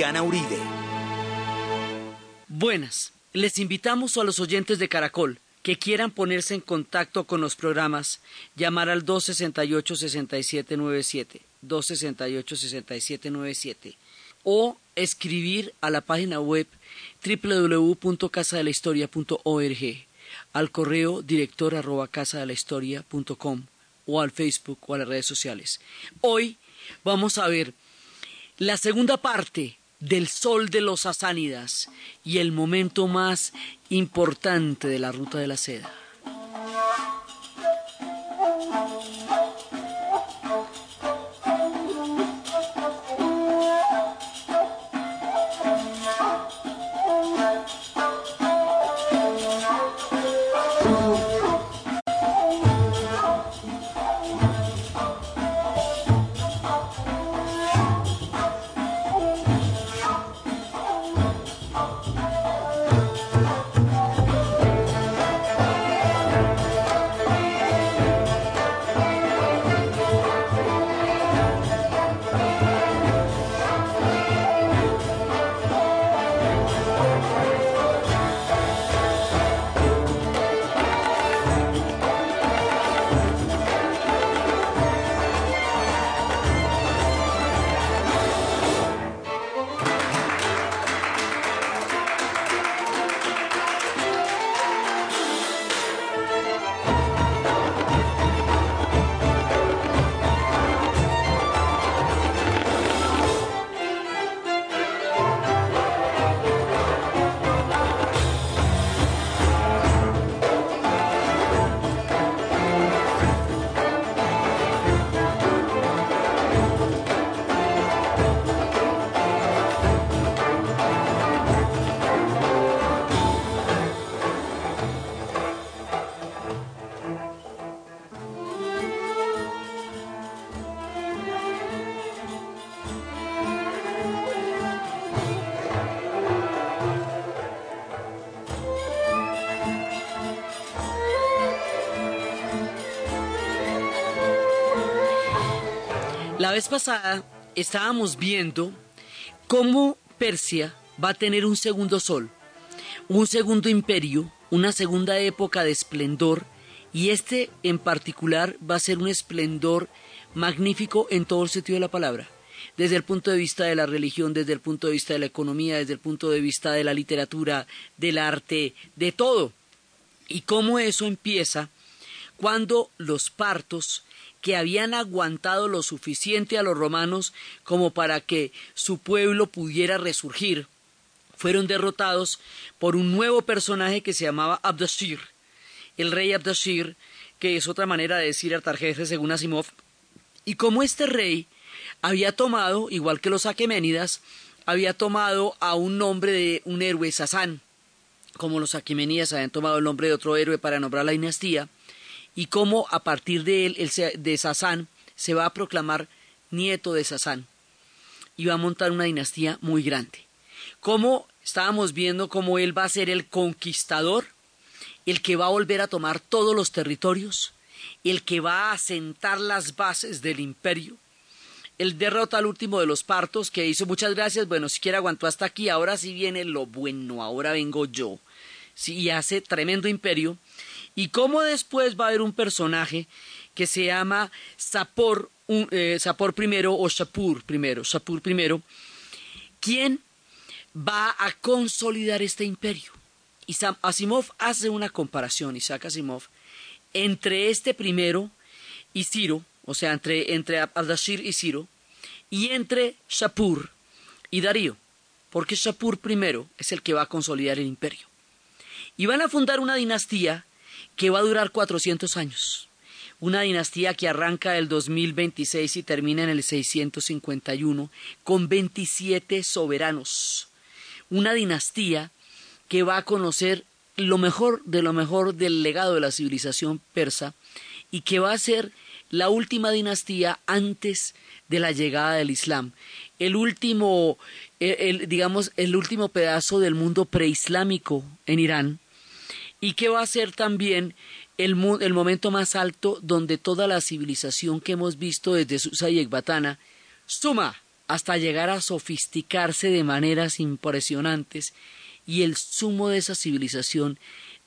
Uribe. Buenas, les invitamos a los oyentes de Caracol que quieran ponerse en contacto con los programas, llamar al 268-6797, 268-6797, o escribir a la página web www.casadelahistoria.org, al correo director arroba casadelahistoria.com o al Facebook o a las redes sociales. Hoy vamos a ver la segunda parte del sol de los asánidas y el momento más importante de la ruta de la seda. Vez pasada estábamos viendo cómo Persia va a tener un segundo sol, un segundo imperio, una segunda época de esplendor, y este en particular va a ser un esplendor magnífico en todo el sentido de la palabra, desde el punto de vista de la religión, desde el punto de vista de la economía, desde el punto de vista de la literatura, del arte, de todo. Y cómo eso empieza cuando los partos que habían aguantado lo suficiente a los romanos como para que su pueblo pudiera resurgir, fueron derrotados por un nuevo personaje que se llamaba Abdashir, el rey Abdashir, que es otra manera de decir Artajerjes según Asimov, y como este rey había tomado, igual que los aqueménidas, había tomado a un nombre de un héroe Sasán, como los aqueménidas habían tomado el nombre de otro héroe para nombrar la dinastía, y cómo a partir de él, de Sasán, se va a proclamar nieto de Sasán y va a montar una dinastía muy grande. Cómo estábamos viendo cómo él va a ser el conquistador, el que va a volver a tomar todos los territorios, el que va a asentar las bases del imperio. El derrota al último de los partos que hizo muchas gracias, bueno, siquiera aguantó hasta aquí, ahora sí viene lo bueno, ahora vengo yo. Sí, y hace tremendo imperio y cómo después va a haber un personaje que se llama Sapor, eh, Sapor primero o Shapur primero, Shapur primero, quien va a consolidar este imperio. Y Asimov hace una comparación, Isaac Asimov, entre este primero y Ciro, o sea, entre, entre Ardashir y Ciro, y entre Shapur y Darío, porque Shapur primero es el que va a consolidar el imperio. Y van a fundar una dinastía que va a durar 400 años. Una dinastía que arranca el 2026 y termina en el 651 con 27 soberanos. Una dinastía que va a conocer lo mejor de lo mejor del legado de la civilización persa y que va a ser la última dinastía antes de la llegada del Islam, el último, digamos, el último pedazo del mundo preislámico en Irán, y que va a ser también el, el, momento más alto donde toda la civilización que hemos visto desde Susa y Ecbatana suma hasta llegar a sofisticarse de maneras impresionantes y el sumo de esa civilización,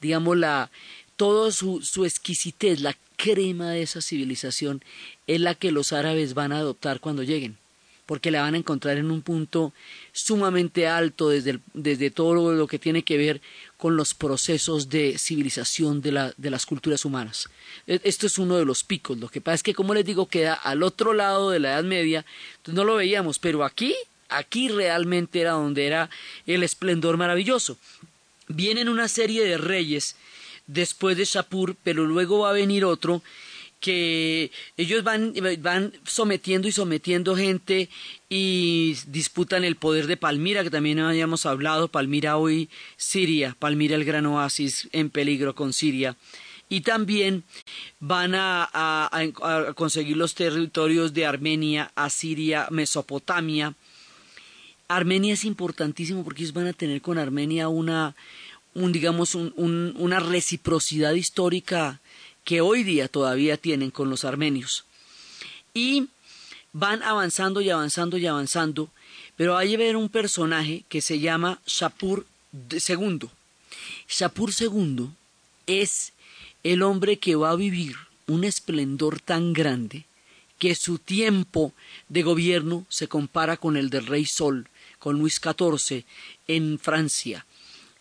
digamos, la, toda su, su exquisitez, la crema de esa civilización es la que los árabes van a adoptar cuando lleguen porque la van a encontrar en un punto sumamente alto desde, desde todo lo que tiene que ver con los procesos de civilización de, la, de las culturas humanas. E, esto es uno de los picos. Lo que pasa es que, como les digo, queda al otro lado de la Edad Media, no lo veíamos, pero aquí, aquí realmente era donde era el esplendor maravilloso. Vienen una serie de reyes después de Shapur, pero luego va a venir otro que ellos van, van sometiendo y sometiendo gente y disputan el poder de Palmira, que también habíamos hablado, Palmira hoy Siria, Palmira el gran oasis en peligro con Siria. Y también van a, conseguir los territorios de Armenia, Asiria, Mesopotamia. Armenia es importantísimo porque ellos van a tener con Armenia una, un, digamos, un, una reciprocidad histórica que hoy día todavía tienen con los armenios. Y van avanzando y avanzando y avanzando, pero hay a ver un personaje que se llama Shapur II. Shapur II es el hombre que va a vivir un esplendor tan grande que su tiempo de gobierno se compara con el del rey Sol, con Luis XIV en Francia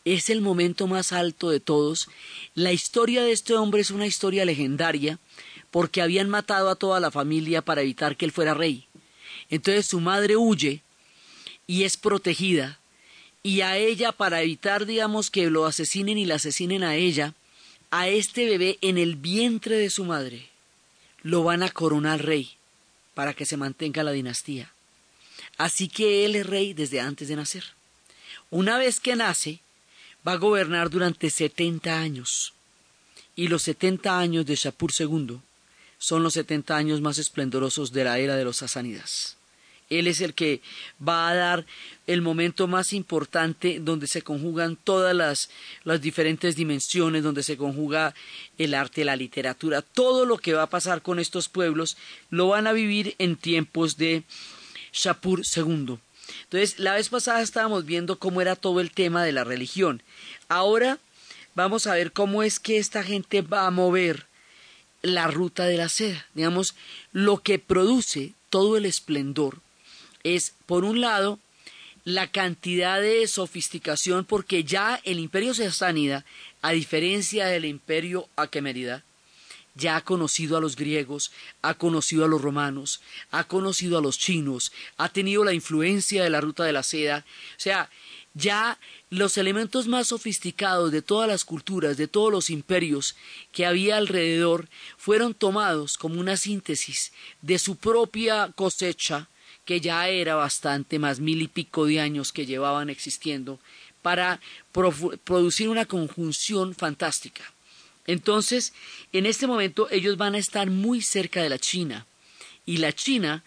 es el momento más alto de todos. La historia de este hombre es una historia legendaria porque habían matado a toda la familia para evitar que él fuera rey. Entonces su madre huye y es protegida y a ella para evitar digamos que lo asesinen y la asesinen a ella, a este bebé en el vientre de su madre lo van a coronar rey para que se mantenga la dinastía. Así que él es rey desde antes de nacer. Una vez que nace, va a gobernar durante setenta años. Y los setenta años de Shapur II son los setenta años más esplendorosos de la era de los sasánidas. Él es el que va a dar el momento más importante donde se conjugan todas las, las, diferentes dimensiones, donde se conjuga el arte, la literatura, todo lo que va a pasar con estos pueblos lo van a vivir en tiempos de Shapur II. Entonces, la vez pasada estábamos viendo cómo era todo el tema de la religión. Ahora vamos a ver cómo es que esta gente va a mover la ruta de la seda. Digamos, lo que produce todo el esplendor es, por un lado, la cantidad de sofisticación, porque ya el imperio sasánida, a diferencia del imperio aquemerida, ya ha conocido a los griegos, ha conocido a los romanos, ha conocido a los chinos, ha tenido la influencia de la ruta de la seda, o sea, ya los elementos más sofisticados de todas las culturas, de todos los imperios que había alrededor, fueron tomados como una síntesis de su propia cosecha, que ya era bastante más mil y pico de años que llevaban existiendo, para producir una conjunción fantástica. Entonces, en este momento ellos van a estar muy cerca de la China y la China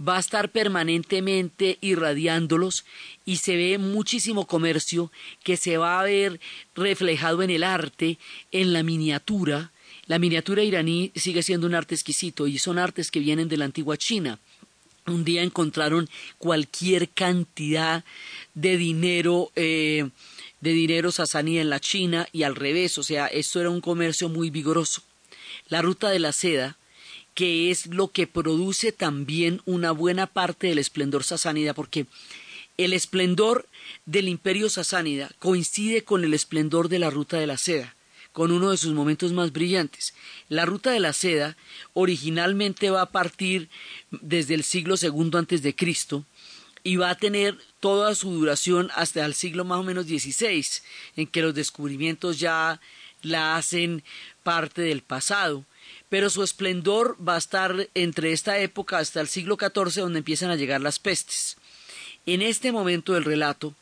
va a estar permanentemente irradiándolos y se ve muchísimo comercio que se va a ver reflejado en el arte, en la miniatura. La miniatura iraní sigue siendo un arte exquisito y son artes que vienen de la antigua China. Un día encontraron cualquier cantidad de dinero eh, de dinero sasaní en la China y al revés, o sea, esto era un comercio muy vigoroso. La ruta de la seda, que es lo que produce también una buena parte del esplendor sasánida, porque el esplendor del imperio sasánida coincide con el esplendor de la ruta de la seda, con uno de sus momentos más brillantes. La ruta de la seda originalmente va a partir desde el siglo segundo antes de Cristo, y va a tener toda su duración hasta el siglo más o menos XVI, en que los descubrimientos ya la hacen parte del pasado. Pero su esplendor va a estar entre esta época hasta el siglo XIV, donde empiezan a llegar las pestes. En este momento del relato,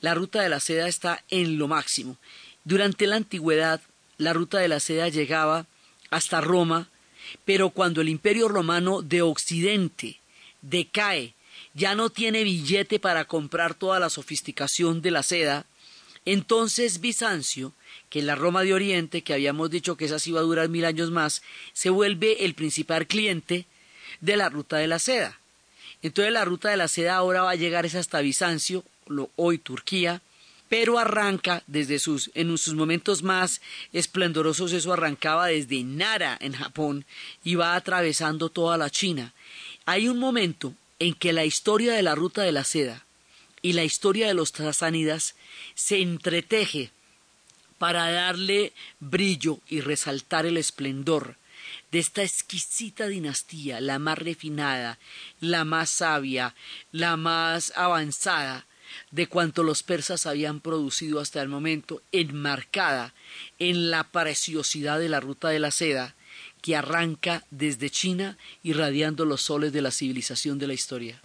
la ruta de la seda está en lo máximo. Durante la antigüedad, la ruta de la seda llegaba hasta Roma, pero cuando el imperio romano de Occidente decae ya no tiene billete para comprar toda la sofisticación de la seda, entonces Bizancio, que es la Roma de Oriente, que habíamos dicho que esa sí iba a durar mil años más, se vuelve el principal cliente de la ruta de la seda. Entonces la ruta de la seda ahora va a llegar hasta Bizancio, hoy Turquía, pero arranca desde sus, en sus momentos más esplendorosos, eso arrancaba desde Nara en Japón y va atravesando toda la China. Hay un momento en que la historia de la ruta de la seda y la historia de los sasánidas se entreteje para darle brillo y resaltar el esplendor de esta exquisita dinastía, la más refinada, la más sabia, la más avanzada de cuanto los persas habían producido hasta el momento, enmarcada en la preciosidad de la ruta de la seda que arranca desde China irradiando los soles de la civilización de la historia.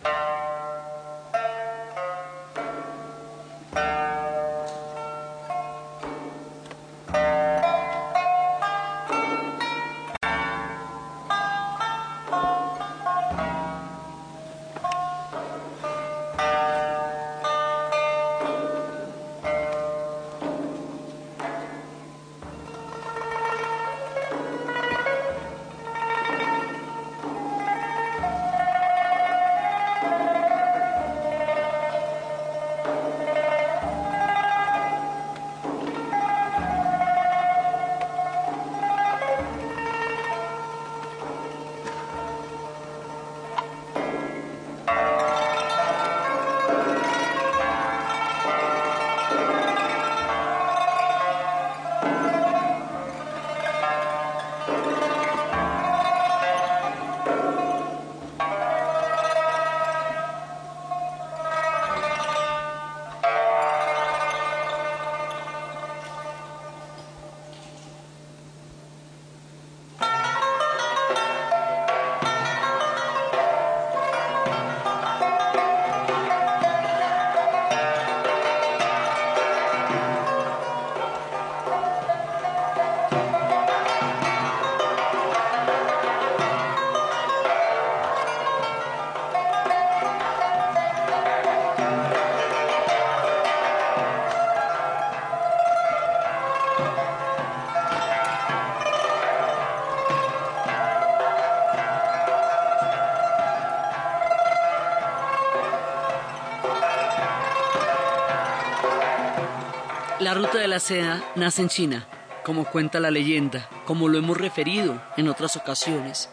La ruta de la seda nace en China, como cuenta la leyenda, como lo hemos referido en otras ocasiones.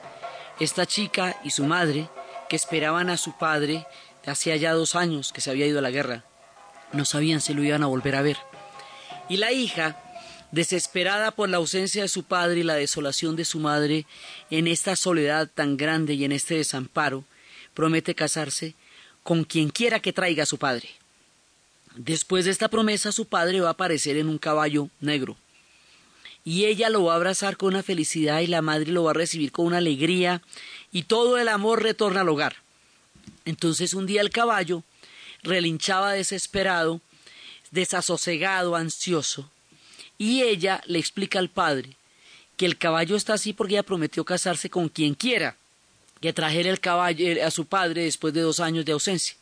Esta chica y su madre, que esperaban a su padre hacía ya dos años que se había ido a la guerra, no sabían si lo iban a volver a ver. Y la hija, desesperada por la ausencia de su padre y la desolación de su madre en esta soledad tan grande y en este desamparo, promete casarse con quien quiera que traiga a su padre. Después de esta promesa, su padre va a aparecer en un caballo negro. Y ella lo va a abrazar con una felicidad y la madre lo va a recibir con una alegría y todo el amor retorna al hogar. Entonces un día el caballo relinchaba desesperado, desasosegado, ansioso, y ella le explica al padre que el caballo está así porque ella prometió casarse con quien quiera, que trajera el caballo a su padre después de dos años de ausencia.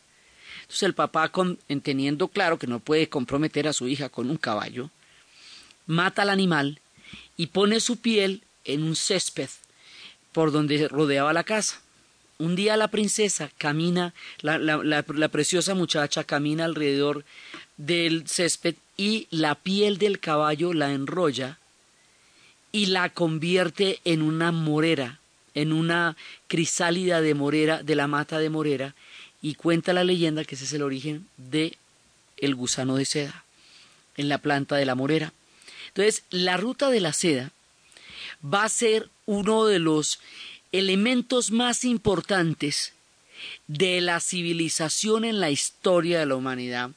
Entonces el papá, entendiendo claro que no puede comprometer a su hija con un caballo, mata al animal y pone su piel en un césped por donde rodeaba la casa. Un día la princesa camina, la, preciosa muchacha camina alrededor del césped y la piel del caballo la enrolla y la convierte en una morera, en una crisálida de morera, de la mata de morera, y cuenta la leyenda que ese es el origen de el gusano de seda en la planta de la morera. Entonces, la ruta de la seda va a ser uno de los elementos más importantes de la civilización en la historia de la humanidad,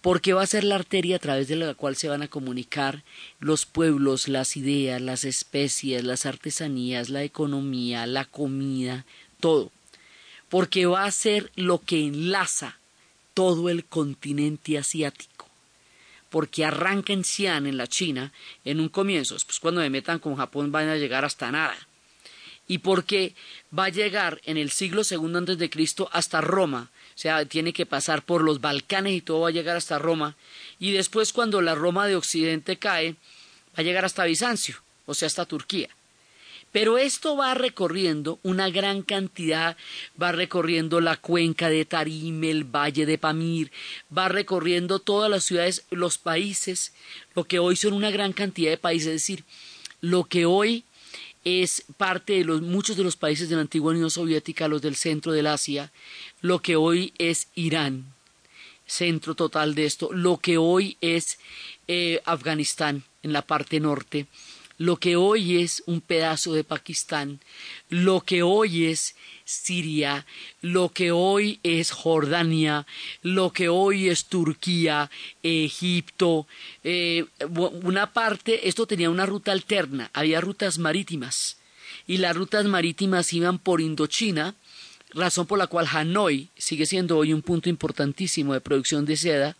porque va a ser la arteria a través de la cual se van a comunicar los pueblos, las ideas, las especies, las artesanías, la economía, la comida, todo porque va a ser lo que enlaza todo el continente asiático. Porque arranca en Xi'an, en la China, en un comienzo, después cuando me metan con Japón van a llegar hasta nada. Y porque va a llegar en el siglo segundo antes de Cristo hasta Roma, o sea, tiene que pasar por los Balcanes y todo va a llegar hasta Roma. Y después cuando la Roma de Occidente cae, va a llegar hasta Bizancio, o sea, hasta Turquía. Pero esto va recorriendo una gran cantidad, va recorriendo la cuenca de Tarim, el valle de Pamir, va recorriendo todas las ciudades, los países, lo que hoy son una gran cantidad de países, es decir, lo que hoy es parte de los, muchos de los países de la antigua Unión Soviética, los del centro del Asia, lo que hoy es Irán, centro total de esto, lo que hoy es eh, Afganistán en la parte norte, lo que hoy es un pedazo de Pakistán, lo que hoy es Siria, lo que hoy es Jordania, lo que hoy es Turquía, Egipto, eh, una parte, esto tenía una ruta alterna, había rutas marítimas, y las rutas marítimas iban por Indochina, razón por la cual Hanoi sigue siendo hoy un punto importantísimo de producción de seda,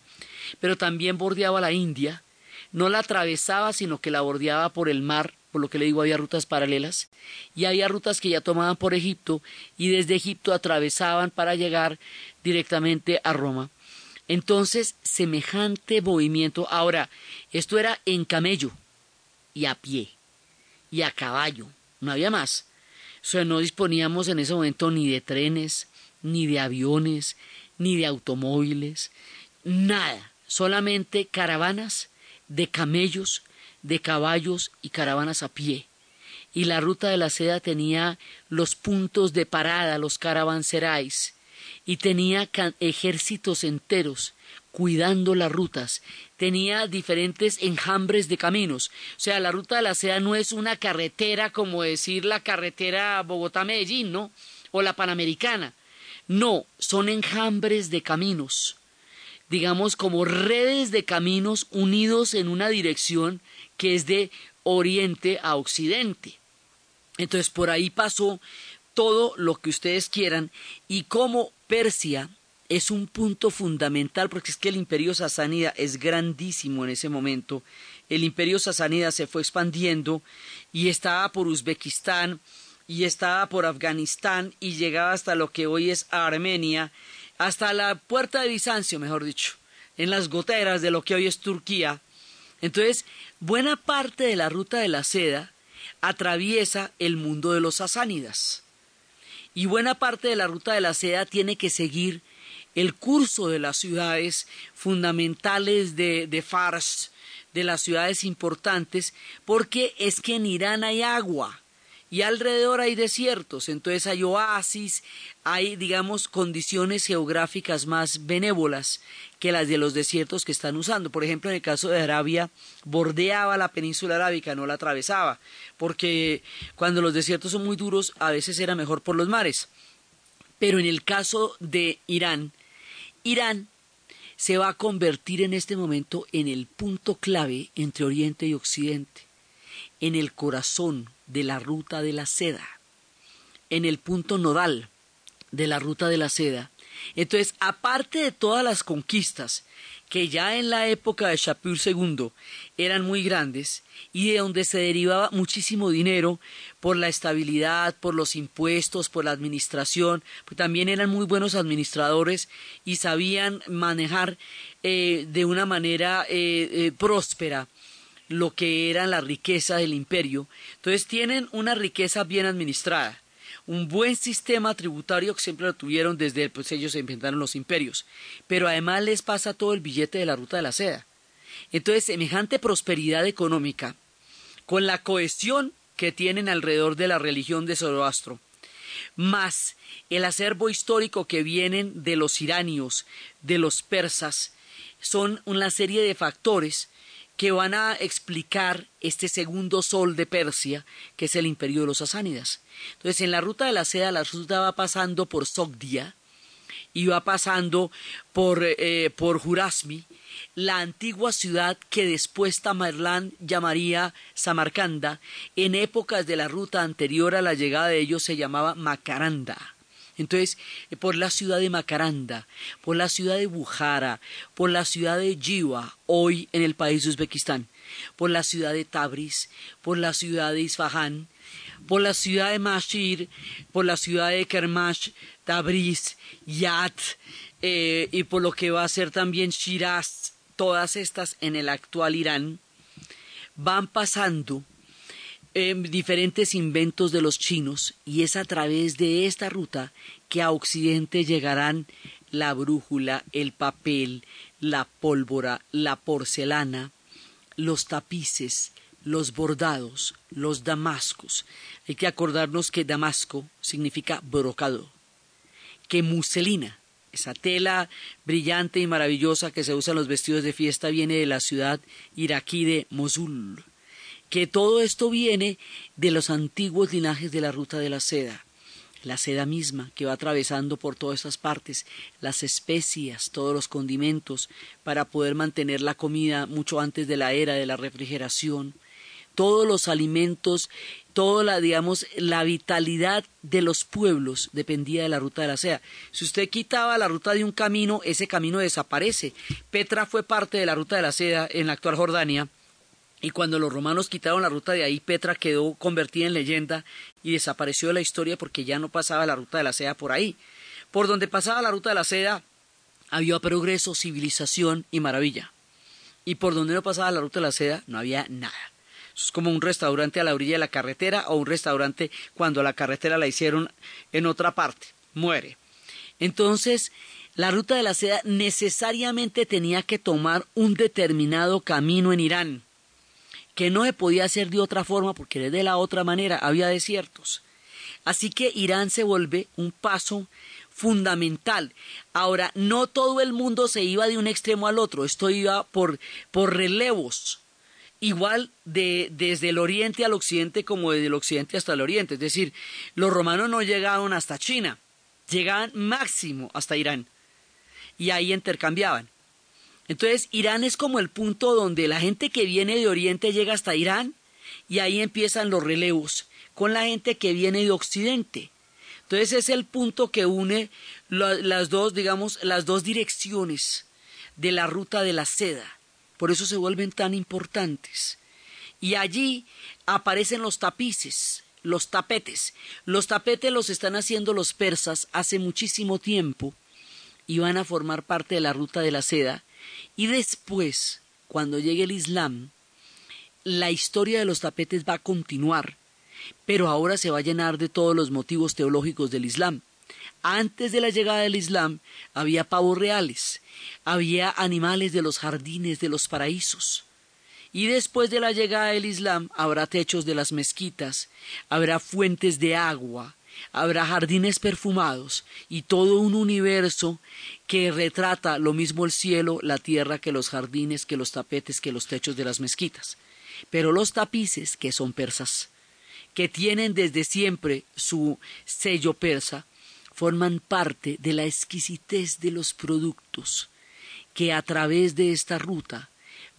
pero también bordeaba la India, no la atravesaba, sino que la bordeaba por el mar, por lo que le digo, había rutas paralelas, y había rutas que ya tomaban por Egipto, y desde Egipto atravesaban para llegar directamente a Roma. Entonces, semejante movimiento. Ahora, esto era en camello, y a pie, y a caballo, no había más. O sea, no disponíamos en ese momento ni de trenes, ni de aviones, ni de automóviles, nada, solamente caravanas de camellos, de caballos y caravanas a pie. Y la ruta de la seda tenía los puntos de parada, los caravanserais, y tenía ejércitos enteros cuidando las rutas. Tenía diferentes enjambres de caminos. O sea, la ruta de la seda no es una carretera como decir la carretera Bogotá-Medellín, ¿no? O la Panamericana. No, son enjambres de caminos digamos, como redes de caminos unidos en una dirección que es de oriente a occidente. Entonces por ahí pasó todo lo que ustedes quieran y como Persia es un punto fundamental porque es que el imperio sasánida es grandísimo en ese momento. El imperio sasánida se fue expandiendo y estaba por Uzbekistán y estaba por Afganistán y llegaba hasta lo que hoy es Armenia hasta la puerta de Bizancio, mejor dicho, en las goteras de lo que hoy es Turquía. Entonces, buena parte de la ruta de la seda atraviesa el mundo de los sasánidas. Y buena parte de la ruta de la seda tiene que seguir el curso de las ciudades fundamentales de, de Fars, de las ciudades importantes, porque es que en Irán hay agua y alrededor hay desiertos, entonces hay oasis, hay, digamos, condiciones geográficas más benévolas que las de los desiertos que están usando. Por ejemplo, en el caso de Arabia, bordeaba la península arábica, no la atravesaba, porque cuando los desiertos son muy duros, a veces era mejor por los mares. Pero en el caso de Irán, Irán se va a convertir en este momento en el punto clave entre Oriente y Occidente, en el corazón de la ruta de la seda, en el punto nodal de la ruta de la seda. Entonces, aparte de todas las conquistas que ya en la época de Shapur II eran muy grandes y de donde se derivaba muchísimo dinero por la estabilidad, por los impuestos, por la administración, pues también eran muy buenos administradores y sabían manejar eh, de una manera eh, eh, próspera lo que era la riqueza del imperio. Entonces tienen una riqueza bien administrada, un buen sistema tributario que siempre lo tuvieron desde pues ellos se inventaron los imperios, pero además les pasa todo el billete de la ruta de la seda. Entonces, semejante prosperidad económica, con la cohesión que tienen alrededor de la religión de Zoroastro, más el acervo histórico que vienen de los iranios, de los persas, son una serie de factores que van a explicar este segundo sol de Persia, que es el imperio de los sasánidas. Entonces, en la ruta de la seda, la ruta va pasando por Sogdia y va pasando por, eh, por Jurasmi, la antigua ciudad que después Tamerlán llamaría Samarcanda, en épocas de la ruta anterior a la llegada de ellos se llamaba Macaranda. Entonces, eh, por la ciudad de Macaranda, por la ciudad de Bujara, por la ciudad de Jiwa, hoy en el país de Uzbekistán, por la ciudad de Tabriz, por la ciudad de Isfahan, por la ciudad de Mashir, por la ciudad de Kermash, Tabriz, Yat, eh, y por lo que va a ser también Shiraz, todas estas en el actual Irán, van pasando em, diferentes inventos de los chinos y es a través de esta ruta que a Occidente llegarán la brújula, el papel, la pólvora, la porcelana, los tapices, los bordados, los damascos. Hay que acordarnos que damasco significa brocado, que muselina, esa tela brillante y maravillosa que se usa en los vestidos de fiesta viene de la ciudad iraquí de Mosul, que todo esto viene de los antiguos linajes de la ruta de la seda la seda misma que va atravesando por todas estas partes, las especias, todos los condimentos, para poder mantener la comida mucho antes de la era de la refrigeración, todos los alimentos, toda la, digamos, la vitalidad de los pueblos dependía de la ruta de la seda. Si usted quitaba la ruta de un camino, ese camino desaparece. Petra fue parte de la ruta de la seda en la actual Jordania, y cuando los romanos quitaron la ruta de ahí, Petra quedó convertida en leyenda y desapareció de la historia porque ya no pasaba la ruta de la seda por ahí. Por donde pasaba la ruta de la seda había progreso, civilización y maravilla. Y por donde no pasaba la ruta de la seda no había nada. es como un restaurante a la orilla de la carretera o un restaurante cuando la carretera la hicieron en otra parte. Muere. Entonces, la ruta de la seda necesariamente tenía que tomar un determinado camino en Irán que no se podía hacer de otra forma porque de la otra manera había desiertos. Así que Irán se vuelve un paso fundamental. Ahora, no todo el mundo se iba de un extremo al otro, esto iba por, por relevos, igual de, desde el oriente al occidente como desde el occidente hasta el oriente. Es decir, los romanos no llegaron hasta China, llegaban máximo hasta Irán y ahí intercambiaban. Entonces, Irán es como el punto donde la gente que viene de Oriente llega hasta Irán y ahí empiezan los relevos con la gente que viene de Occidente. Entonces es el punto que une las dos, digamos, las dos direcciones de la ruta de la seda. Por eso se vuelven tan importantes. Y allí aparecen los tapices, los tapetes. Los tapetes los están haciendo los persas hace muchísimo tiempo y van a formar parte de la ruta de la seda y después, cuando llegue el Islam, la historia de los tapetes va a continuar, pero ahora se va a llenar de todos los motivos teológicos del Islam. Antes de la llegada del Islam había pavos reales, había animales de los jardines de los paraísos. Y después de la llegada del Islam habrá techos de las mezquitas, habrá fuentes de agua, habrá jardines perfumados y todo un universo que retrata lo mismo el cielo, la tierra, que los jardines, que los tapetes, que los techos de las mezquitas. Pero los tapices, que son persas, que tienen desde siempre su sello persa, forman parte de la exquisitez de los productos que a través de esta ruta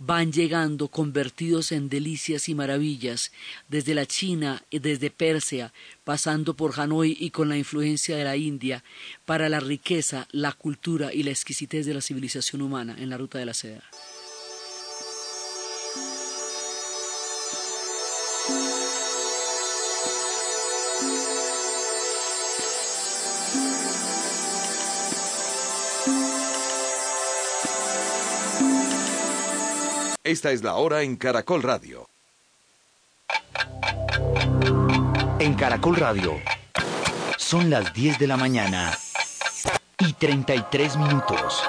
van llegando convertidos en delicias y maravillas desde la China y desde Persia, pasando por Hanoi y con la influencia de la India, para la riqueza, la cultura y la exquisitez de la civilización humana en la ruta de la seda. Esta es la hora en Caracol Radio. En Caracol Radio son las 10 de la mañana y 33 minutos.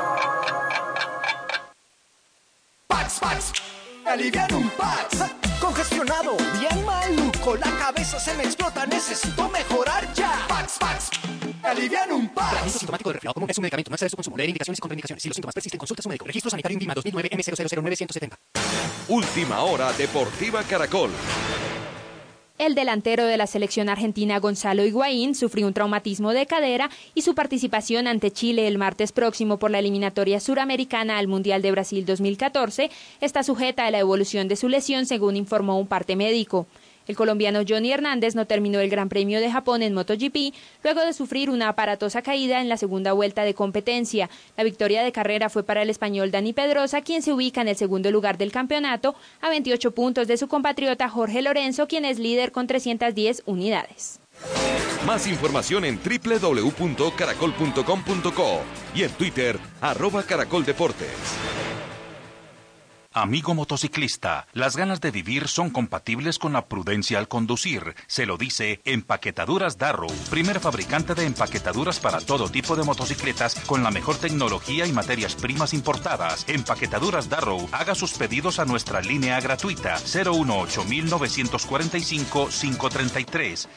Pax, Pax, aliviar un Pax. Congestionado, bien maluco, la cabeza se me explota, necesito mejorar ya. Pax, Pax, alivian un Pax. Tratamiento sintomático de resfriado común es un medicamento, no excede su consumo, leer indicaciones y contraindicaciones. Si los síntomas persisten, consulta a su médico. Registro sanitario INVIMA 2009 M009170. Última hora Deportiva Caracol. El delantero de la selección argentina Gonzalo Higuaín sufrió un traumatismo de cadera y su participación ante Chile el martes próximo por la eliminatoria suramericana al Mundial de Brasil 2014 está sujeta a la evolución de su lesión según informó un parte médico. El colombiano Johnny Hernández no terminó el Gran Premio de Japón en MotoGP luego de sufrir una aparatosa caída en la segunda vuelta de competencia. La victoria de carrera fue para el español Dani Pedrosa, quien se ubica en el segundo lugar del campeonato a 28 puntos de su compatriota Jorge Lorenzo, quien es líder con 310 unidades. Más información en www.caracol.com.co y en Twitter, arroba caracoldeportes. Amigo motociclista, las ganas de vivir son compatibles con la prudencia al conducir. Se lo dice Empaquetaduras Darrow, primer fabricante de empaquetaduras para todo tipo de motocicletas con la mejor tecnología y materias primas importadas. Empaquetaduras Darrow, haga sus pedidos a nuestra línea gratuita 018 1945 533.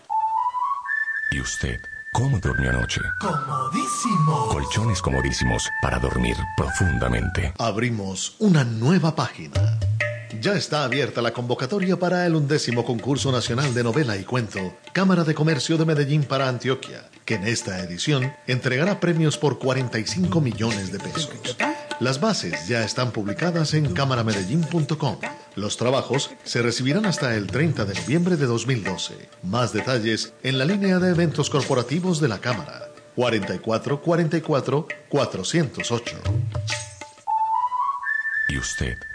¿Y usted? ¿Cómo durmió anoche? Comodísimo. Colchones comodísimos para dormir profundamente. Abrimos una nueva página. Ya está abierta la convocatoria para el undécimo concurso nacional de novela y cuento, Cámara de Comercio de Medellín para Antioquia, que en esta edición entregará premios por 45 millones de pesos. Las bases ya están publicadas en cámaramedellín.com. Los trabajos se recibirán hasta el 30 de noviembre de 2012. Más detalles en la línea de eventos corporativos de la Cámara. 44 44 408. ¿Y usted?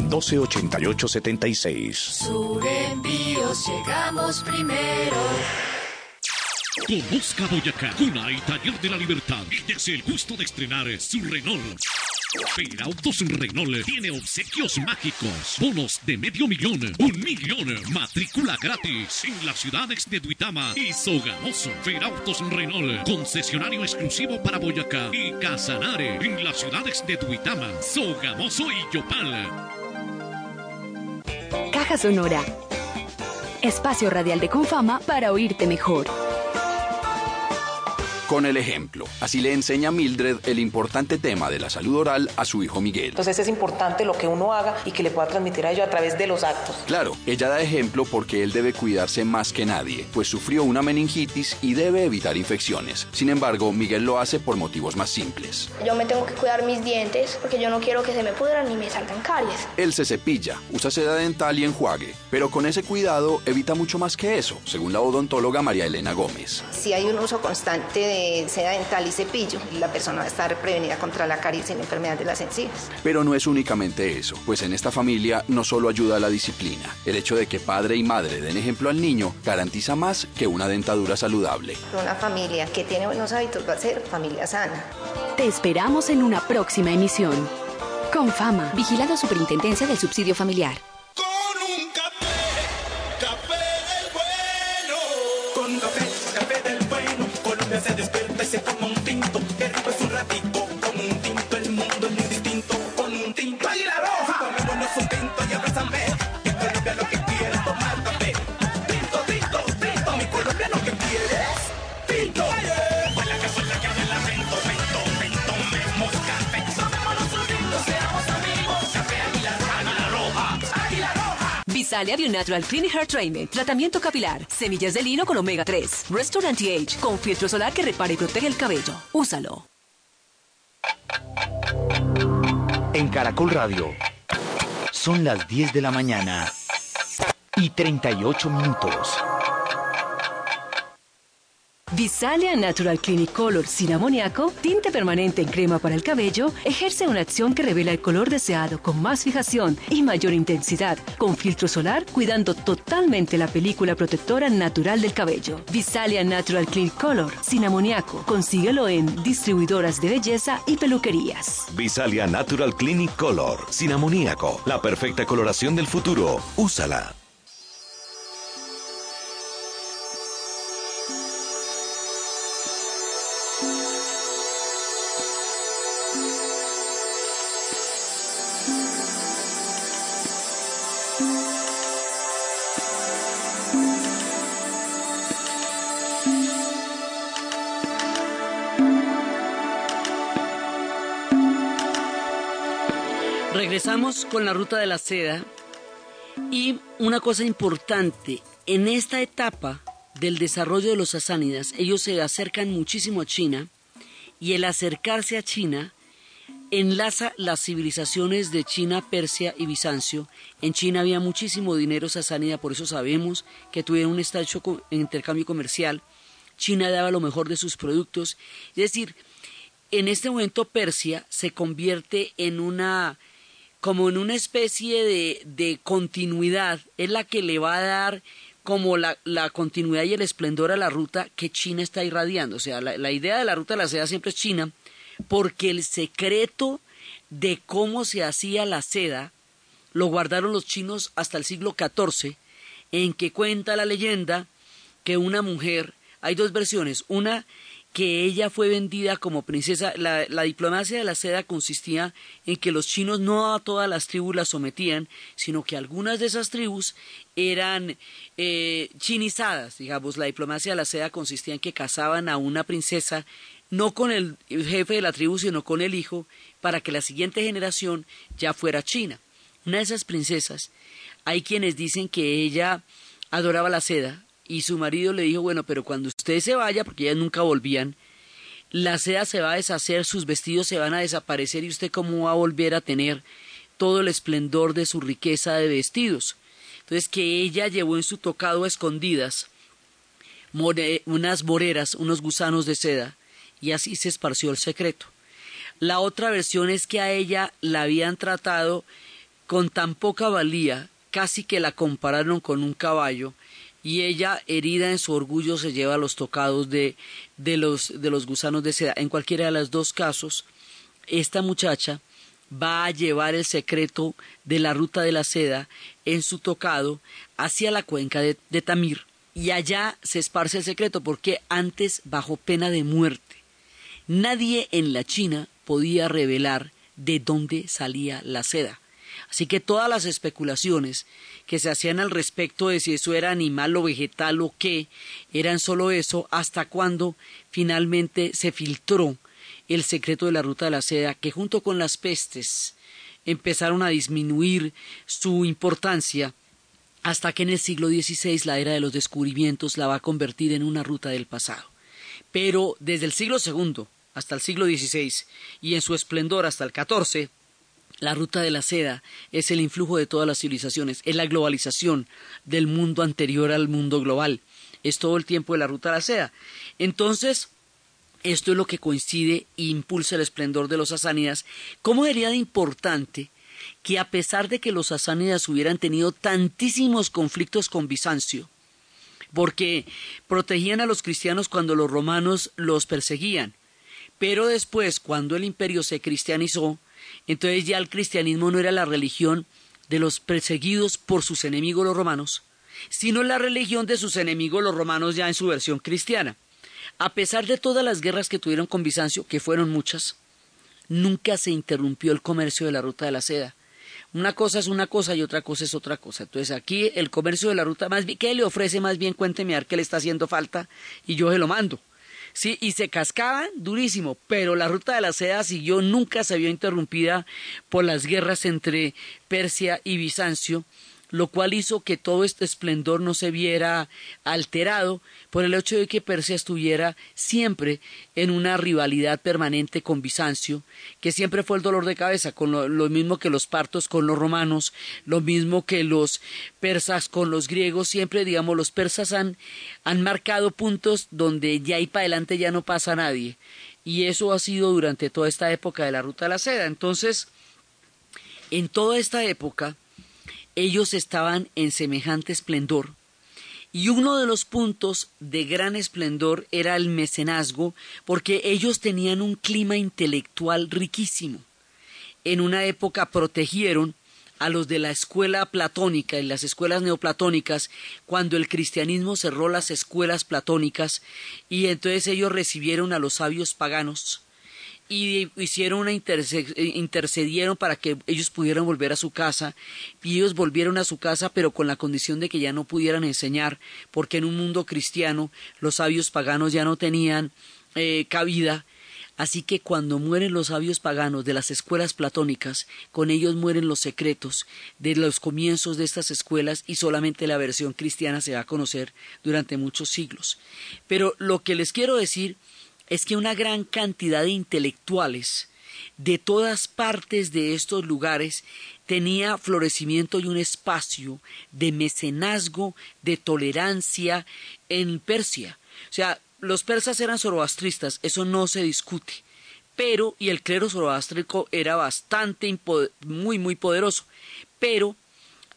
1288 76. Sur Envíos llegamos primero. Conozca Boyacá, cuna y taller de la libertad. Y desde el gusto de estrenar su Renault. Perautos Renault tiene obsequios mágicos, bonos de medio millón, un millón, matrícula gratis en las ciudades de Duitama y Sogamoso. Perautos Renault, concesionario exclusivo para Boyacá y Casanare en las ciudades de Duitama, Sogamoso y Yopal. Sonora. Espacio radial de Confama para oírte mejor. Con el ejemplo. Así le enseña Mildred el importante tema de la salud oral a su hijo Miguel. Entonces es importante lo que uno haga y que le pueda transmitir a ellos a través de los actos. Claro, ella da ejemplo porque él debe cuidarse más que nadie, pues sufrió una meningitis y debe evitar infecciones. Sin embargo, Miguel lo hace por motivos más simples. Yo me tengo que cuidar mis dientes porque yo no quiero que se me pudran ni me salgan caries. Él se cepilla, usa seda dental y enjuague, pero con ese cuidado evita mucho más que eso, según la odontóloga María Elena Gómez. Si hay un uso constante de seda dental y cepillo, la persona va a estar prevenida contra la caries y la enfermedad de las encías. Pero no es únicamente eso, pues en esta familia no solo ayuda la disciplina, el hecho de que padre y madre den ejemplo al niño garantiza más que una dentadura saludable. Una familia que tiene buenos hábitos va a ser familia sana. Te esperamos en una próxima emisión. Con fama, vigilado Superintendencia del Subsidio Familiar. Roja. Visalia Bio Natural Clean Hair Treatment, tratamiento capilar, semillas de lino con omega 3, Restaurant Age, con filtro solar que repara y protege el cabello. Úsalo. En Caracol Radio son las 10 de la mañana y 38 minutos. Visalia Natural Clinic Color sin amoníaco, tinte permanente en crema para el cabello, ejerce una acción que revela el color deseado con más fijación y mayor intensidad, con filtro solar, cuidando totalmente la película protectora natural del cabello. Visalia Natural Clinic Color sin amoníaco, consíguelo en distribuidoras de belleza y peluquerías. Visalia Natural Clinic Color, sin amoníaco, la perfecta coloración del futuro. Úsala. Regresamos con la ruta de la seda y una cosa importante, en esta etapa del desarrollo de los sasánidas, ellos se acercan muchísimo a China y el acercarse a China enlaza las civilizaciones de China, Persia y Bizancio. En China había muchísimo dinero sasánida, por eso sabemos que tuvieron un estrecho intercambio comercial. China daba lo mejor de sus productos. Es decir, en este momento Persia se convierte en una como en una especie de, de continuidad, es la que le va a dar como la, la continuidad y el esplendor a la ruta que China está irradiando. O sea, la, la idea de la ruta de la seda siempre es China, porque el secreto de cómo se hacía la seda lo guardaron los chinos hasta el siglo XIV, en que cuenta la leyenda que una mujer, hay dos versiones, una que ella fue vendida como princesa, la, diplomacia de la seda consistía en que los chinos no a todas las tribus las sometían, sino que algunas de esas tribus eran eh, chinizadas, digamos, la diplomacia de la seda consistía en que casaban a una princesa no con el jefe de la tribu, sino con el hijo, para que la siguiente generación ya fuera china. Una de esas princesas, hay quienes dicen que ella adoraba la seda y su marido le dijo, bueno, pero cuando usted se vaya, porque ellas nunca volvían, la seda se va a deshacer, sus vestidos se van a desaparecer y usted cómo va a volver a tener todo el esplendor de su riqueza de vestidos. Entonces que ella llevó en su tocado a escondidas unas boreras, unos gusanos de seda, y así se esparció el secreto. La otra versión es que a ella la habían tratado con tan poca valía, casi que la compararon con un caballo, y ella, herida en su orgullo, se lleva los tocados de, de, los, de los gusanos de seda. En cualquiera de los dos casos, esta muchacha va a llevar el secreto de la ruta de la seda en su tocado hacia la cuenca de, de Tamir. Y allá se esparce el secreto porque antes, bajo pena de muerte, nadie en la China podía revelar de dónde salía la seda. Así que todas las especulaciones que se hacían al respecto de si eso era animal o vegetal o qué, eran solo eso, hasta cuando finalmente se filtró el secreto de la ruta de la seda, que junto con las pestes empezaron a disminuir su importancia hasta que en el siglo XVI la era de los descubrimientos la va a convertir en una ruta del pasado. Pero desde el siglo II hasta el siglo XVI y en su esplendor hasta el XIV, la ruta de la seda es el influjo de todas las civilizaciones, es la globalización del mundo anterior al mundo global, es todo el tiempo de la ruta de la seda. Entonces, esto es lo que coincide e impulsa el esplendor de los sasánidas. ¿Cómo sería de importante que a pesar de que los sasánidas hubieran tenido tantísimos conflictos con Bizancio, porque protegían a los cristianos cuando los romanos los perseguían, pero después, cuando el imperio se cristianizó, entonces ya el cristianismo no era la religión de los perseguidos por sus enemigos los romanos, sino la religión de sus enemigos los romanos ya en su versión cristiana. A pesar de todas las guerras que tuvieron con Bizancio, que fueron muchas, nunca se interrumpió el comercio de la ruta de la seda. Una cosa es una cosa y otra cosa es otra cosa. Entonces aquí el comercio de la ruta, más bien, ¿qué le ofrece? Más bien cuénteme a ver qué le está haciendo falta y yo se lo mando. Sí, y se cascaban durísimo, pero la ruta de la seda siguió, nunca se vio interrumpida por las guerras entre Persia y Bizancio, lo cual hizo que todo este esplendor no se viera alterado por el hecho de que Persia estuviera siempre en una rivalidad permanente con Bizancio, que siempre fue el dolor de cabeza, con lo, mismo que los partos con los romanos, lo mismo que los persas con los griegos, siempre, digamos, los persas han, han marcado puntos donde ya ahí para adelante ya no pasa nadie. Y eso ha sido durante toda esta época de la ruta de la seda. Entonces, en toda esta época, ellos estaban en semejante esplendor. Y uno de los puntos de gran esplendor era el mecenazgo, porque ellos tenían un clima intelectual riquísimo. En una época protegieron a los de la escuela platónica y las escuelas neoplatónicas cuando el cristianismo cerró las escuelas platónicas y entonces ellos recibieron a los sabios paganos y hicieron una interce- intercedieron para que ellos pudieran volver a su casa y ellos volvieron a su casa pero con la condición de que ya no pudieran enseñar porque en un mundo cristiano los sabios paganos ya no tenían eh, cabida Así que cuando mueren los sabios paganos de las escuelas platónicas, con ellos mueren los secretos de los comienzos de estas escuelas y solamente la versión cristiana se va a conocer durante muchos siglos. Pero lo que les quiero decir es que una gran cantidad de intelectuales de todas partes de estos lugares tenía florecimiento y un espacio de mecenazgo, de tolerancia en Persia. O sea, los persas eran zoroastristas, eso no se discute. Pero, y el clero zoroástrico era bastante, muy, muy poderoso. Pero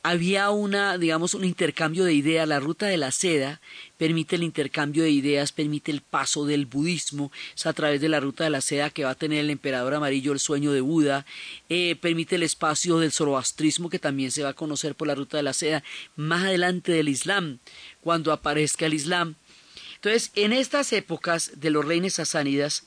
había una, digamos, un intercambio de ideas. La ruta de la seda permite el intercambio de ideas, permite el paso del budismo, es a través de la ruta de la seda que va a tener el emperador amarillo el sueño de Buda, eh, permite el espacio del zoroastrismo que también se va a conocer por la ruta de la seda, más adelante del Islam, cuando aparezca el Islam. Entonces, en estas épocas de los reinos sasánidas,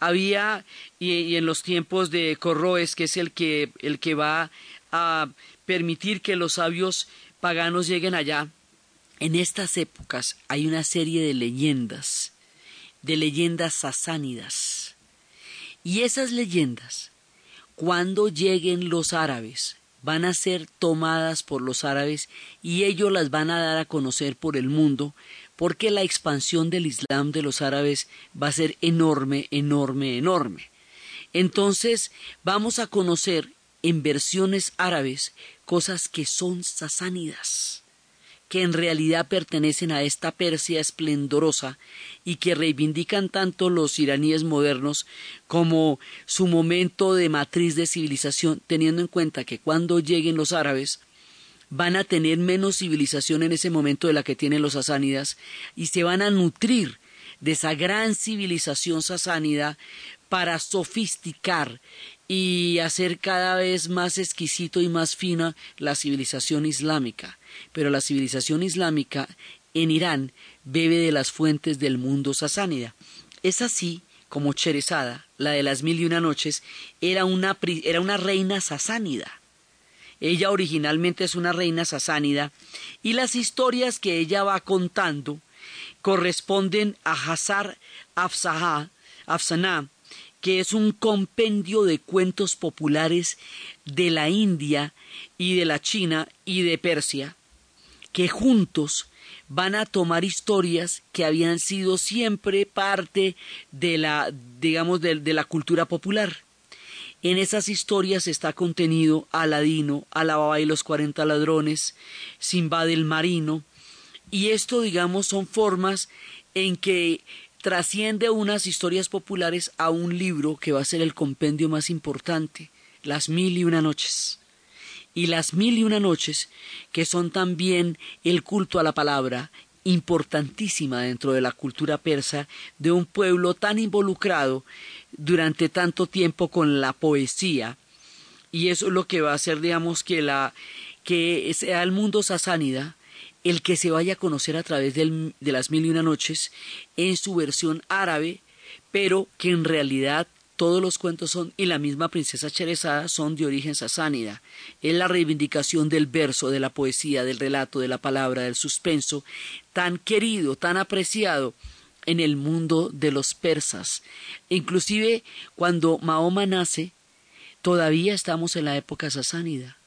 había, y, y, en los tiempos de Corroes, que es el que, el que va a permitir que los sabios paganos lleguen allá, en estas épocas hay una serie de leyendas, de leyendas sasánidas. Y esas leyendas, cuando lleguen los árabes, van a ser tomadas por los árabes y ellos las van a dar a conocer por el mundo, porque la expansión del Islam de los árabes va a ser enorme, enorme, enorme. Entonces vamos a conocer en versiones árabes cosas que son sasánidas, que en realidad pertenecen a esta Persia esplendorosa y que reivindican tanto los iraníes modernos como su momento de matriz de civilización, teniendo en cuenta que cuando lleguen los árabes van a tener menos civilización en ese momento de la que tienen los sasánidas y se van a nutrir de esa gran civilización sasánida para sofisticar y hacer cada vez más exquisito y más fina la civilización islámica. Pero la civilización islámica en Irán bebe de las fuentes del mundo sasánida. Es así como Cherezada, la de las mil y una noches, era una, era una reina sasánida. Ella originalmente es una reina sasánida y las historias que ella va contando corresponden a Hazar Afsahá, Afsaná, que es un compendio de cuentos populares de la India y de la China y de Persia, que juntos van a tomar historias que habían sido siempre parte de la, digamos, de, de la cultura popular. En esas historias está contenido Aladino, Alababa y los cuarenta ladrones, Simbad el marino, y esto, digamos, son formas en que trasciende unas historias populares a un libro que va a ser el compendio más importante, Las Mil y Una Noches. Y las Mil y Una Noches, que son también el culto a la palabra, importantísima dentro de la cultura persa de un pueblo tan involucrado durante tanto tiempo con la poesía. Y eso es lo que va a hacer, digamos, que la que sea el mundo sasánida el que se vaya a conocer a través de las mil y una noches en su versión árabe, pero que en realidad todos los cuentos son, y la misma princesa Cherezada son de origen sasánida. Es la reivindicación del verso, de la poesía, del relato, de la palabra, del suspenso, tan querido, tan apreciado en el mundo de los persas. Inclusive cuando Mahoma nace, todavía estamos en la época sasánida.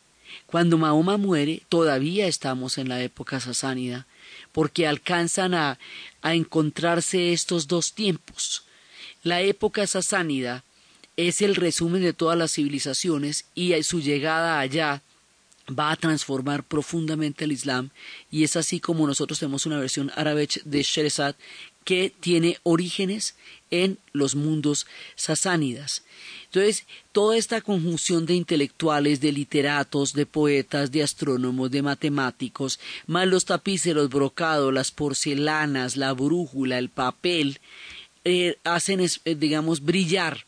Cuando Mahoma muere, todavía estamos en la época sasánida, porque alcanzan a, a encontrarse estos dos tiempos. La época sasánida es el resumen de todas las civilizaciones y su llegada allá va a transformar profundamente el Islam y es así como nosotros tenemos una versión árabe de Sheresat que tiene orígenes en los mundos sasánidas. Entonces, toda esta conjunción de intelectuales, de literatos, de poetas, de astrónomos, de matemáticos, más los tapices, los brocados, las porcelanas, la brújula, el papel, eh, hacen, eh, digamos, brillar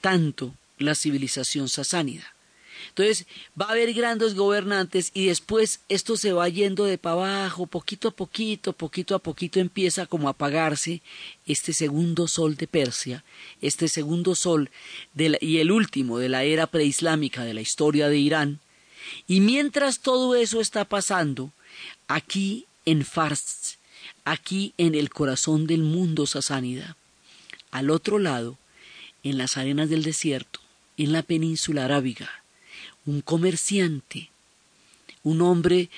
tanto la civilización sasánida. Entonces va a haber grandes gobernantes y después esto se va yendo de para abajo, poquito a poquito, poquito a poquito empieza como a apagarse este segundo sol de Persia, este segundo sol y el último de la era preislámica de la historia de Irán. Y mientras todo eso está pasando, aquí en Fars, aquí en el corazón del mundo sasánida, al otro lado, en las arenas del desierto, en la península arábiga, un comerciante, un hombre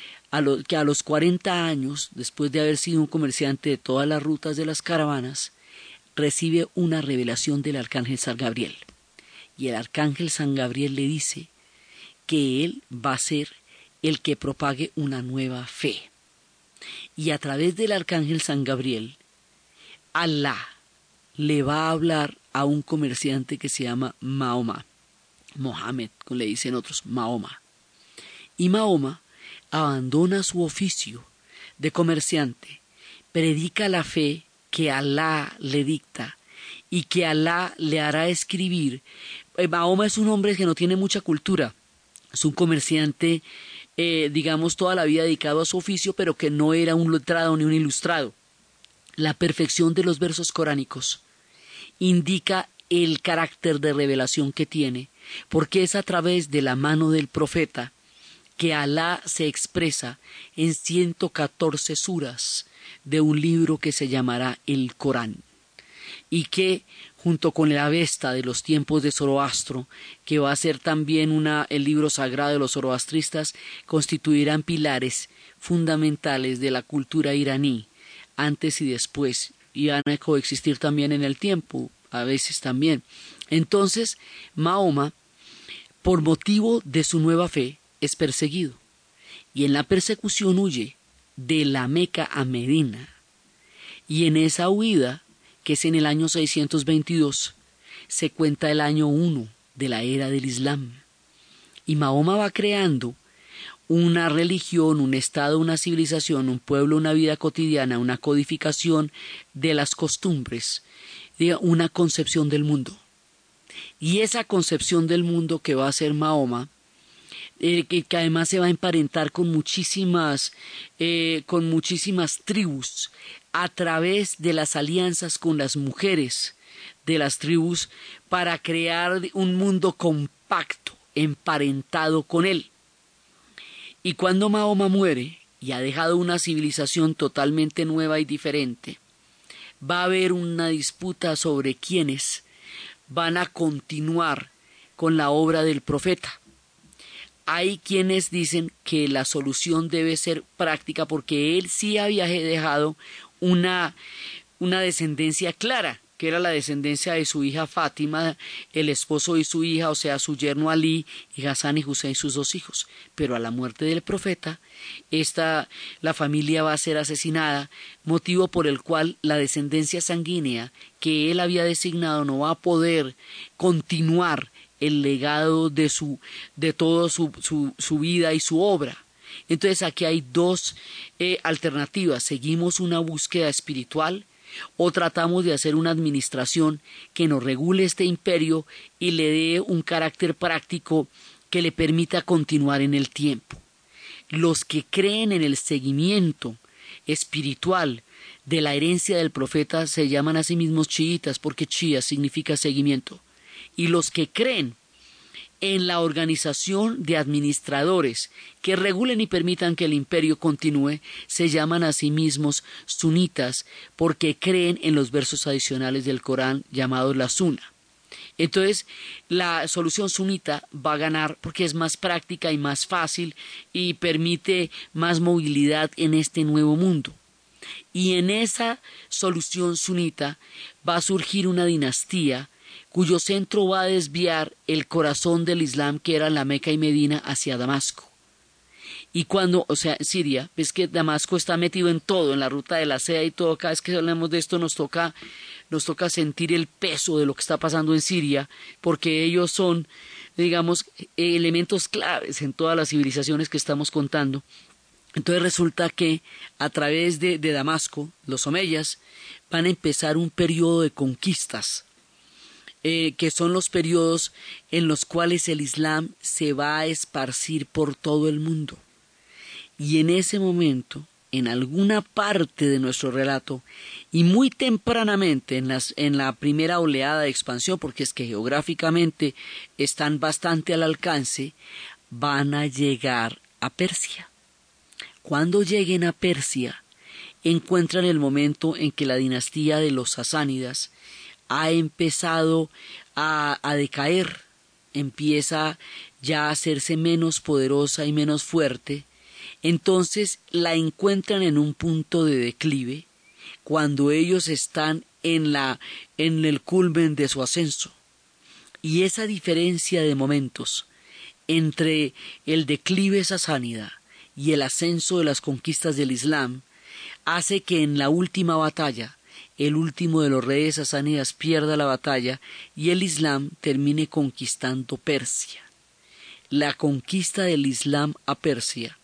que a los 40 años, después de haber sido un comerciante de todas las rutas de las caravanas, recibe una revelación del arcángel San Gabriel. y el arcángel San Gabriel le dice que él va a ser el que propague una nueva fe. Y a través del arcángel San Gabriel, Alá le va a hablar a un comerciante que se llama Mahoma, Mohammed, como le dicen otros, Mahoma. Y Mahoma abandona su oficio de comerciante, predica la fe que Alá le dicta y que Alá le hará escribir. Eh, Mahoma es un hombre que no tiene mucha cultura, es un comerciante, eh, digamos, toda la vida dedicado a su oficio, pero que no era un letrado ni un ilustrado. La perfección de los versos coránicos indica el carácter de revelación que tiene, porque es a través de la mano del profeta que Alá se expresa en 114 suras de un libro que se llamará el Corán y que junto con la Avesta de los tiempos de Zoroastro, que va a ser también una, el libro sagrado de los zoroastristas, constituirán pilares fundamentales de la cultura iraní, antes y después, y van a coexistir también en el tiempo, a veces también. Entonces, Mahoma, por motivo de su nueva fe, es perseguido, y en la persecución huye de la Meca a Medina, y en esa huida que es en el año 622, se cuenta el año 1 de la era del Islam. Y Mahoma va creando una religión, un estado, una civilización, un pueblo, una vida cotidiana, una codificación de las costumbres, una concepción del mundo. Y esa concepción del mundo que va a ser Mahoma, eh, que, además se va a emparentar con muchísimas, eh, con muchísimas tribus a través de las alianzas con las mujeres de las tribus para crear un mundo compacto, emparentado con él. Y cuando Mahoma muere y ha dejado una civilización totalmente nueva y diferente, va a haber una disputa sobre quiénes van a continuar con la obra del profeta. Hay quienes dicen que la solución debe ser práctica porque él sí había dejado una, una descendencia clara, que era la descendencia de su hija Fátima, el esposo de su hija, o sea, su yerno Ali, y Hassan y Hussein, sus dos hijos. Pero a la muerte del profeta, esta, la familia va a ser asesinada, motivo por el cual la descendencia sanguínea que él había designado no va a poder continuar el legado de su, de toda su, su, su vida y su obra. Entonces aquí hay dos eh, alternativas. Seguimos una búsqueda espiritual o tratamos de hacer una administración que nos regule este imperio y le dé un carácter práctico que le permita continuar en el tiempo. Los que creen en el seguimiento espiritual de la herencia del profeta se llaman a sí mismos chiitas porque chía significa seguimiento. Y los que creen en la organización de administradores que regulen y permitan que el imperio continúe se llaman a sí mismos sunitas porque creen en los versos adicionales del Corán llamados la suna. Entonces, la solución sunita va a ganar porque es más práctica y más fácil y permite más movilidad en este nuevo mundo. Y en esa solución sunita va a surgir una dinastía cuyo centro va a desviar el corazón del Islam que era la Meca y Medina hacia Damasco. Y cuando, o sea, Siria, ves que Damasco está metido en todo, en la ruta de la seda y todo, cada vez que hablamos de esto nos toca, nos toca sentir el peso de lo que está pasando en Siria, porque ellos son, digamos, elementos claves en todas las civilizaciones que estamos contando. Entonces resulta que a través de, de Damasco, los omeyas van a empezar un periodo de conquistas eh, que son los periodos en los cuales el Islam se va a esparcir por todo el mundo. Y en ese momento, en alguna parte de nuestro relato, y muy tempranamente en, las, en la primera oleada de expansión, porque es que geográficamente están bastante al alcance, van a llegar a Persia. Cuando lleguen a Persia, encuentran el momento en que la dinastía de los sasánidas ha empezado a, decaer, empieza ya a hacerse menos poderosa y menos fuerte, entonces la encuentran en un punto de declive cuando ellos están en la en el culmen de su ascenso. Y esa diferencia de momentos entre el declive sasánida y el ascenso de las conquistas del Islam hace que en la última batalla el último de los reyes sasánidas pierda la batalla y el Islam termine conquistando Persia. La conquista del Islam a Persia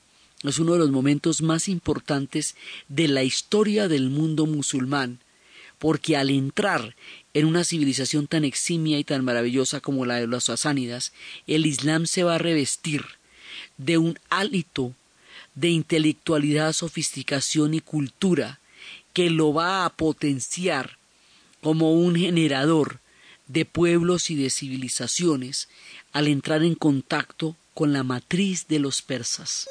es uno de los momentos más importantes de la historia del mundo musulmán, porque al entrar en una civilización tan eximia y tan maravillosa como la de los sasánidas, el Islam se va a revestir de un hálito de intelectualidad, sofisticación y cultura que lo va a potenciar como un generador de pueblos y de civilizaciones al entrar en contacto con la matriz de los persas.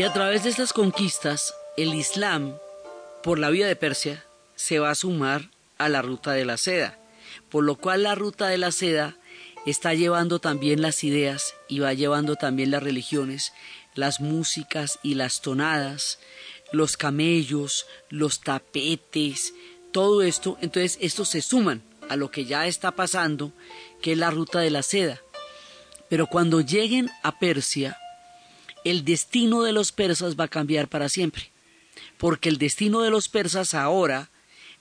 Y a través de estas conquistas, el Islam, por la vía de Persia, se va a sumar a la ruta de la seda, por lo cual la ruta de la seda está llevando también las ideas y va llevando también las religiones, las músicas y las tonadas, los camellos, los tapetes, todo esto, entonces estos se suman a lo que ya está pasando, que es la ruta de la seda. Pero cuando lleguen a Persia, el destino de los persas va a cambiar para siempre, porque el destino de los persas ahora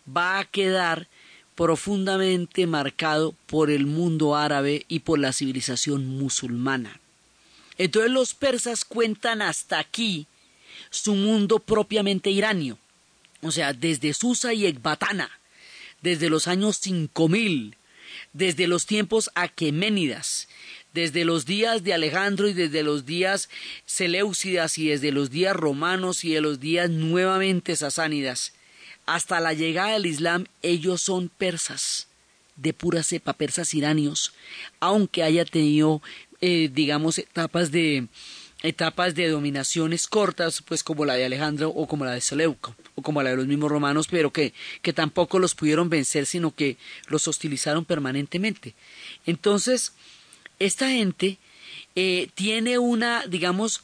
va a quedar profundamente marcado por el mundo árabe y por la civilización musulmana. Entonces los persas cuentan hasta aquí su mundo propiamente iranio, o sea, desde Susa y Ecbatana, desde los años 5000, desde los tiempos aqueménidas, desde los días de Alejandro y desde los días Seleucidas y desde los días romanos y de los días nuevamente sasánidas, hasta la llegada del Islam, ellos son persas, de pura cepa, persas iranios, aunque haya tenido, eh, digamos, etapas de, etapas de dominaciones cortas, pues como la de Alejandro o como la de Seleuco, o como la de los mismos romanos, pero que, que tampoco los pudieron vencer, sino que los hostilizaron permanentemente. Entonces, esta gente eh, tiene una, digamos,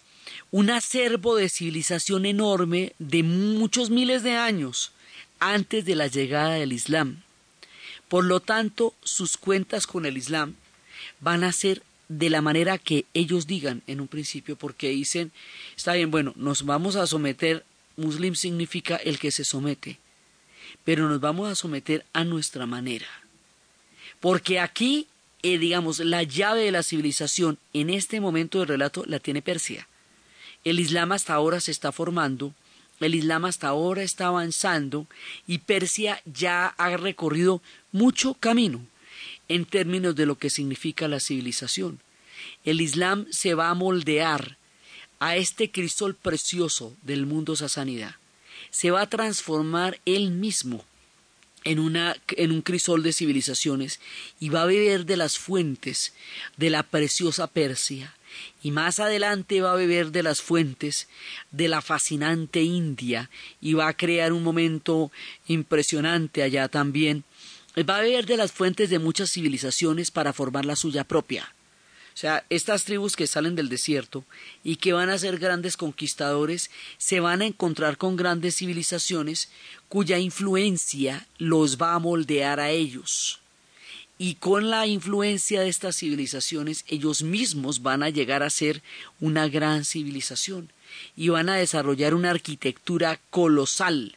un acervo de civilización enorme de muchos miles de años antes de la llegada del Islam. Por lo tanto, sus cuentas con el Islam van a ser de la manera que ellos digan en un principio, porque dicen, está bien, bueno, nos vamos a someter, muslim significa el que se somete, pero nos vamos a someter a nuestra manera. Porque aquí eh, digamos, la llave de la civilización en este momento del relato la tiene Persia. El Islam hasta ahora se está formando, el Islam hasta ahora está avanzando y Persia ya ha recorrido mucho camino en términos de lo que significa la civilización. El Islam se va a moldear a este crisol precioso del mundo sasánida. Se va a transformar él mismo en, una, en un crisol de civilizaciones y va a beber de las fuentes de la preciosa Persia y más adelante va a beber de las fuentes de la fascinante India y va a crear un momento impresionante allá también. Va a beber de las fuentes de muchas civilizaciones para formar la suya propia. O sea, estas tribus que salen del desierto y que van a ser grandes conquistadores se van a encontrar con grandes civilizaciones cuya influencia los va a moldear a ellos. Y con la influencia de estas civilizaciones ellos mismos van a llegar a ser una gran civilización y van a desarrollar una arquitectura colosal.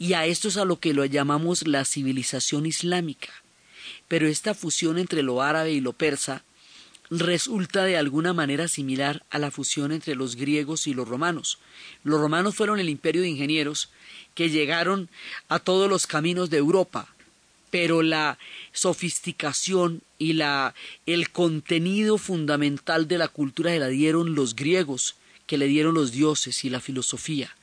Y a esto es a lo que lo llamamos la civilización islámica. pero esta fusión entre lo árabe y lo persa resulta de alguna manera similar a la fusión entre los griegos y los romanos. Los romanos fueron el imperio de ingenieros que llegaron a todos los caminos de Europa, pero la sofisticación y la, el contenido fundamental de la cultura se la dieron los griegos, que le dieron los dioses y la filosofía.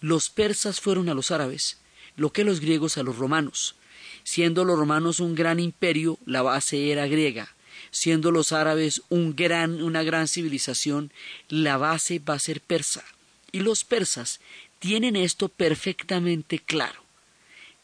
Los persas fueron a los árabes, lo que los griegos a los romanos. Siendo los romanos un gran imperio, la base era griega. Siendo los árabes una gran civilización, la base va a ser persa. Y los persas tienen esto perfectamente claro.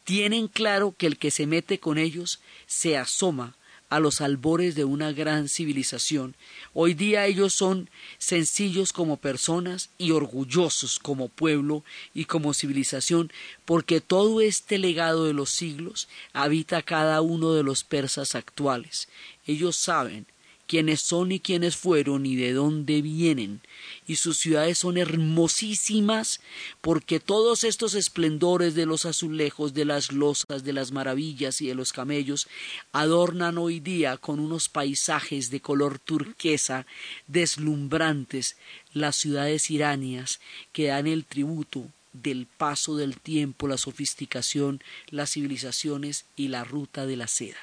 Tienen claro que el que se mete con ellos se asoma a los albores de una gran civilización. Hoy día ellos son sencillos como personas y orgullosos como pueblo y como civilización, porque todo este legado de los siglos habita cada uno de los persas actuales. Ellos saben quiénes son y quiénes fueron y de dónde vienen. Y sus ciudades son hermosísimas porque todos estos esplendores de los azulejos, de las losas, de las maravillas y de los camellos adornan hoy día con unos paisajes de color turquesa deslumbrantes las ciudades iranias que dan el tributo del paso del tiempo, la sofisticación, las civilizaciones y la ruta de la seda.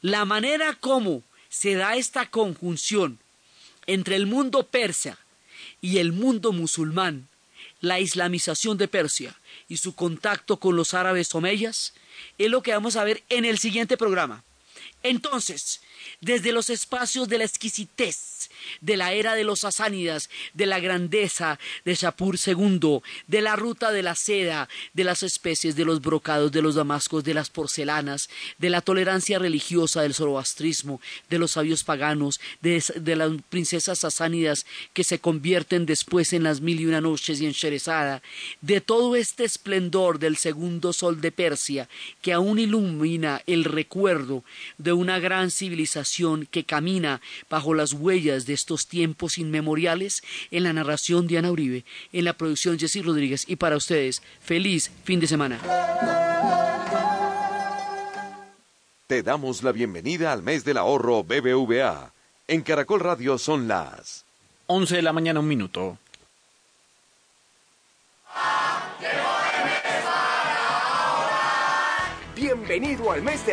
La manera como se da esta conjunción entre el mundo persa y el mundo musulmán, la islamización de Persia y su contacto con los árabes omeyas, es lo que vamos a ver en el siguiente programa. Entonces, desde los espacios de la exquisitez, de la era de los asánidas, de la grandeza de Shapur II, de la ruta de la seda, de las especies, de los brocados, de los damascos, de las porcelanas, de la tolerancia religiosa del zoroastrismo, de los sabios paganos, de, las princesas asánidas que se convierten después en las mil y una noches y en Sherezada, de todo este esplendor del segundo sol de Persia que aún ilumina el recuerdo de una gran civilización que camina bajo las huellas de estos tiempos inmemoriales en la narración de Ana Uribe, en la producción Jessy Rodríguez y para ustedes, feliz fin de semana. Te damos la bienvenida al mes del ahorro BBVA. En Caracol Radio son las 11 de la mañana, un minuto. Bienvenido al mes de